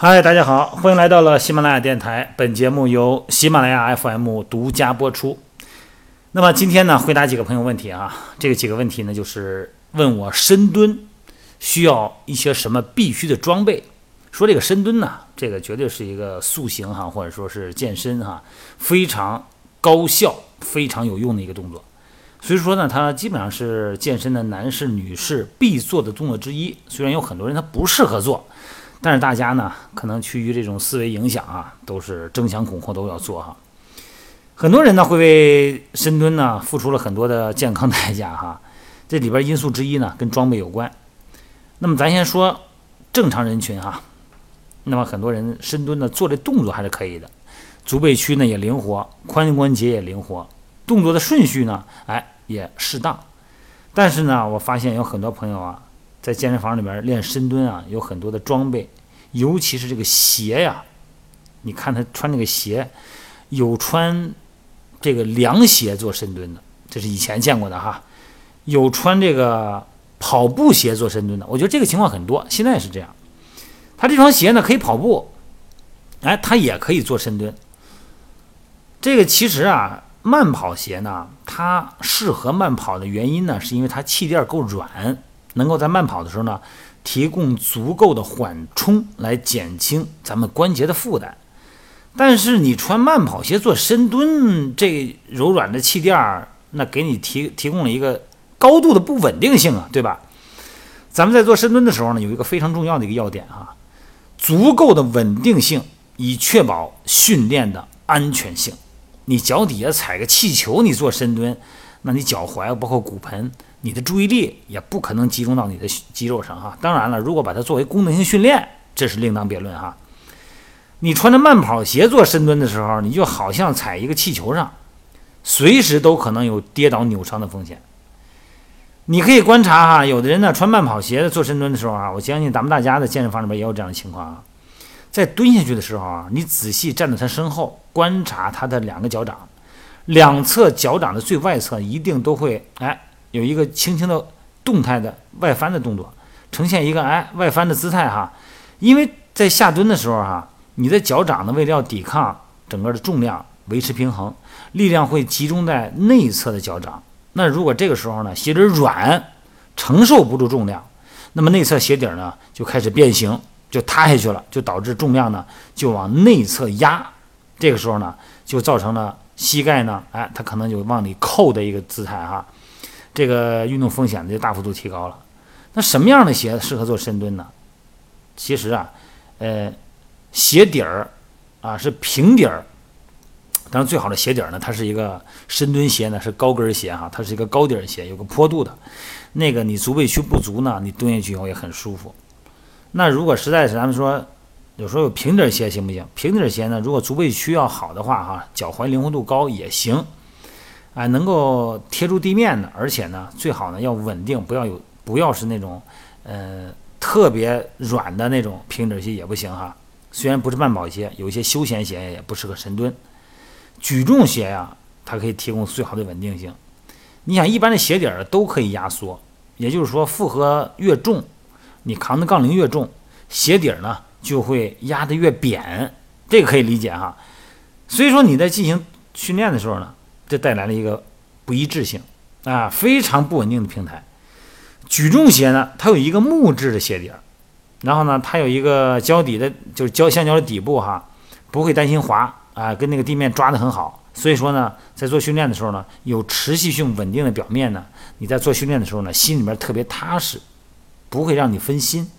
嗨，大家好，欢迎来到了喜马拉雅电台。本节目由喜马拉雅 FM 独家播出。那么今天呢，回答几个朋友问题啊。这个几个问题呢，就是问我深蹲需要一些什么必须的装备。说这个深蹲呢，这个绝对是一个塑形哈，或者说是健身哈，非常高效、非常有用的一个动作。所以说呢，它基本上是健身的男士、女士必做的动作之一。虽然有很多人他不适合做。但是大家呢，可能趋于这种思维影响啊，都是争强恐后都要做哈。很多人呢会为深蹲呢付出了很多的健康代价哈。这里边因素之一呢跟装备有关。那么咱先说正常人群哈。那么很多人深蹲呢做这动作还是可以的，足背屈呢也灵活，髋关节也灵活，动作的顺序呢哎也适当。但是呢，我发现有很多朋友啊。在健身房里面练深蹲啊，有很多的装备，尤其是这个鞋呀。你看他穿这个鞋，有穿这个凉鞋做深蹲的，这是以前见过的哈。有穿这个跑步鞋做深蹲的，我觉得这个情况很多，现在也是这样。他这双鞋呢可以跑步，哎，他也可以做深蹲。这个其实啊，慢跑鞋呢，它适合慢跑的原因呢，是因为它气垫够软。能够在慢跑的时候呢，提供足够的缓冲来减轻咱们关节的负担。但是你穿慢跑鞋做深蹲，这柔软的气垫儿，那给你提提供了一个高度的不稳定性啊，对吧？咱们在做深蹲的时候呢，有一个非常重要的一个要点啊，足够的稳定性，以确保训练的安全性。你脚底下踩个气球，你做深蹲，那你脚踝包括骨盆。你的注意力也不可能集中到你的肌肉上哈。当然了，如果把它作为功能性训练，这是另当别论哈。你穿着慢跑鞋做深蹲的时候，你就好像踩一个气球上，随时都可能有跌倒扭伤的风险。你可以观察哈，有的人呢穿慢跑鞋做深蹲的时候啊，我相信咱们大家的健身房里边也有这样的情况啊。在蹲下去的时候啊，你仔细站在他身后观察他的两个脚掌，两侧脚掌的最外侧一定都会哎。有一个轻轻的动态的外翻的动作，呈现一个哎外翻的姿态哈，因为在下蹲的时候哈，你的脚掌呢为了要抵抗整个的重量，维持平衡，力量会集中在内侧的脚掌。那如果这个时候呢鞋底软，承受不住重量，那么内侧鞋底呢就开始变形，就塌下去了，就导致重量呢就往内侧压。这个时候呢就造成了膝盖呢哎它可能就往里扣的一个姿态哈。这个运动风险呢就大幅度提高了。那什么样的鞋适合做深蹲呢？其实啊，呃，鞋底儿啊是平底儿。当然，最好的鞋底儿呢，它是一个深蹲鞋呢，是高跟鞋哈，它是一个高底儿鞋，有个坡度的。那个你足背屈不足呢，你蹲下去以后也很舒服。那如果实在是咱们说，有时候有平底鞋行不行？平底鞋呢，如果足背屈要好的话哈，脚踝灵活度高也行。哎，能够贴住地面的，而且呢，最好呢要稳定，不要有，不要是那种，呃，特别软的那种平底鞋也不行哈。虽然不是慢跑鞋，有一些休闲鞋也不适合深蹲。举重鞋呀，它可以提供最好的稳定性。你想，一般的鞋底儿都可以压缩，也就是说，负荷越重，你扛的杠铃越重，鞋底儿呢就会压得越扁，这个可以理解哈。所以说你在进行训练的时候呢。这带来了一个不一致性啊，非常不稳定的平台。举重鞋呢，它有一个木质的鞋底儿，然后呢，它有一个胶底的，就是胶橡胶的底部哈，不会担心滑啊，跟那个地面抓得很好。所以说呢，在做训练的时候呢，有持续性稳定的表面呢，你在做训练的时候呢，心里面特别踏实，不会让你分心。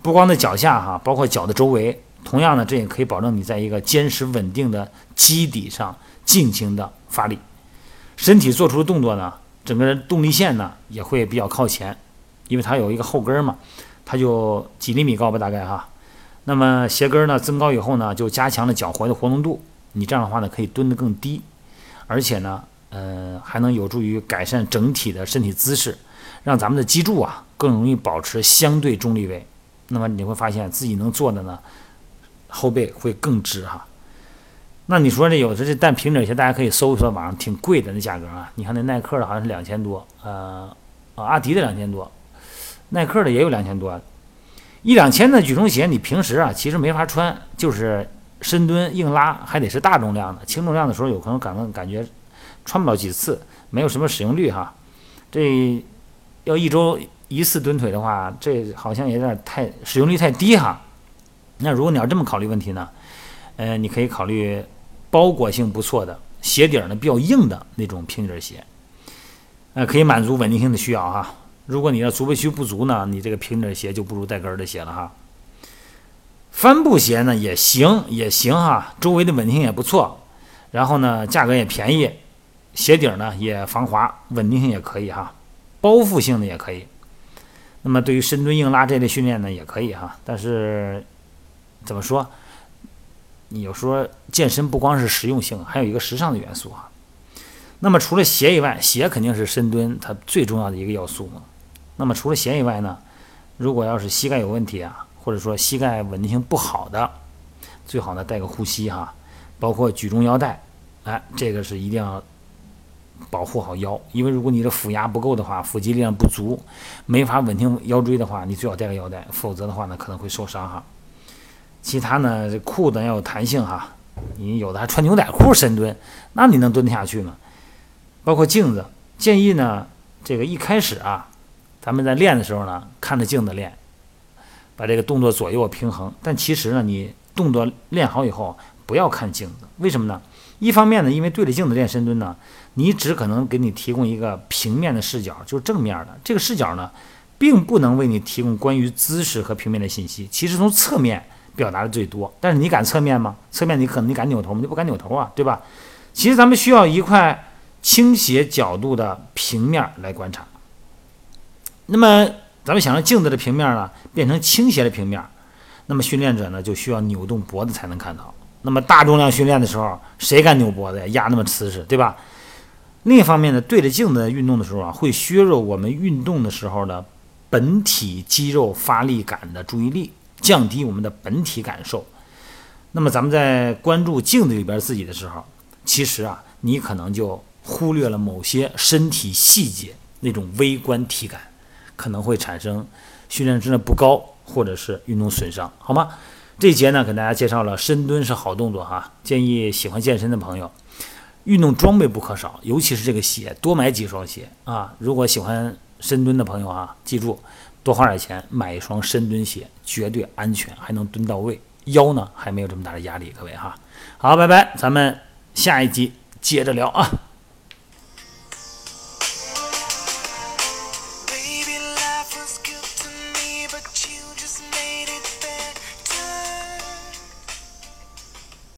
不光在脚下哈，包括脚的周围，同样呢，这也可以保证你在一个坚实稳定的基底上尽情的。发力，身体做出的动作呢，整个人动力线呢也会比较靠前，因为它有一个后跟嘛，它就几厘米高吧，大概哈。那么鞋跟呢增高以后呢，就加强了脚踝的活动度。你这样的话呢，可以蹲得更低，而且呢，呃，还能有助于改善整体的身体姿势，让咱们的脊柱啊更容易保持相对中立位。那么你会发现自己能做的呢，后背会更直哈。那你说这有的这但平底鞋，大家可以搜一搜网上挺贵的那价格啊。你看那耐克的好像是两千多，呃，啊阿迪的两千多，耐克的也有两千多。一两千的举重鞋，你平时啊其实没法穿，就是深蹲硬拉，还得是大重量的，轻重量的时候有可能感感感觉穿不了几次，没有什么使用率哈。这要一周一次蹲腿的话，这好像有点太使用率太低哈。那如果你要这么考虑问题呢，呃，你可以考虑包裹性不错的鞋底呢比较硬的那种平底鞋，呃，可以满足稳定性的需要哈。如果你的足背屈不足呢，你这个平底鞋就不如带跟儿的鞋了哈。帆布鞋呢也行也行哈，周围的稳定性也不错，然后呢价格也便宜，鞋底呢也防滑，稳定性也可以哈，包覆性的也可以。那么对于深蹲硬拉这类训练呢也可以哈，但是怎么说？你有说健身不光是实用性，还有一个时尚的元素哈。那么除了鞋以外，鞋肯定是深蹲它最重要的一个要素嘛。那么除了鞋以外呢，如果要是膝盖有问题啊，或者说膝盖稳定性不好的，最好呢带个护膝哈，包括举重腰带，哎，这个是一定要保护好腰，因为如果你的腹压不够的话，腹肌力量不足，没法稳定腰椎的话，你最好带个腰带，否则的话呢可能会受伤哈。其他呢，这裤子要有弹性哈，你有的还穿牛仔裤深蹲，那你能蹲得下去吗？包括镜子，建议呢这个一开始啊。咱们在练的时候呢，看着镜子练，把这个动作左右平衡。但其实呢，你动作练好以后，不要看镜子，为什么呢？一方面呢，因为对着镜子练深蹲呢，你只可能给你提供一个平面的视角，就是正面的这个视角呢，并不能为你提供关于姿势和平面的信息。其实从侧面表达的最多，但是你敢侧面吗？侧面你可能你敢扭头吗？你不敢扭头啊，对吧？其实咱们需要一块倾斜角度的平面来观察。那么，咱们想让镜子的平面呢变成倾斜的平面，那么训练者呢就需要扭动脖子才能看到。那么大重量训练的时候，谁敢扭脖子呀？压那么瓷实，对吧？另一方面呢，对着镜子运动的时候啊，会削弱我们运动的时候的本体肌肉发力感的注意力，降低我们的本体感受。那么咱们在关注镜子里边自己的时候，其实啊，你可能就忽略了某些身体细节那种微观体感。可能会产生训练质量不高，或者是运动损伤，好吗？这节呢，给大家介绍了深蹲是好动作哈，建议喜欢健身的朋友，运动装备不可少，尤其是这个鞋，多买几双鞋啊。如果喜欢深蹲的朋友啊，记住多花点钱买一双深蹲鞋，绝对安全，还能蹲到位，腰呢还没有这么大的压力，各位哈。好，拜拜，咱们下一集接着聊啊。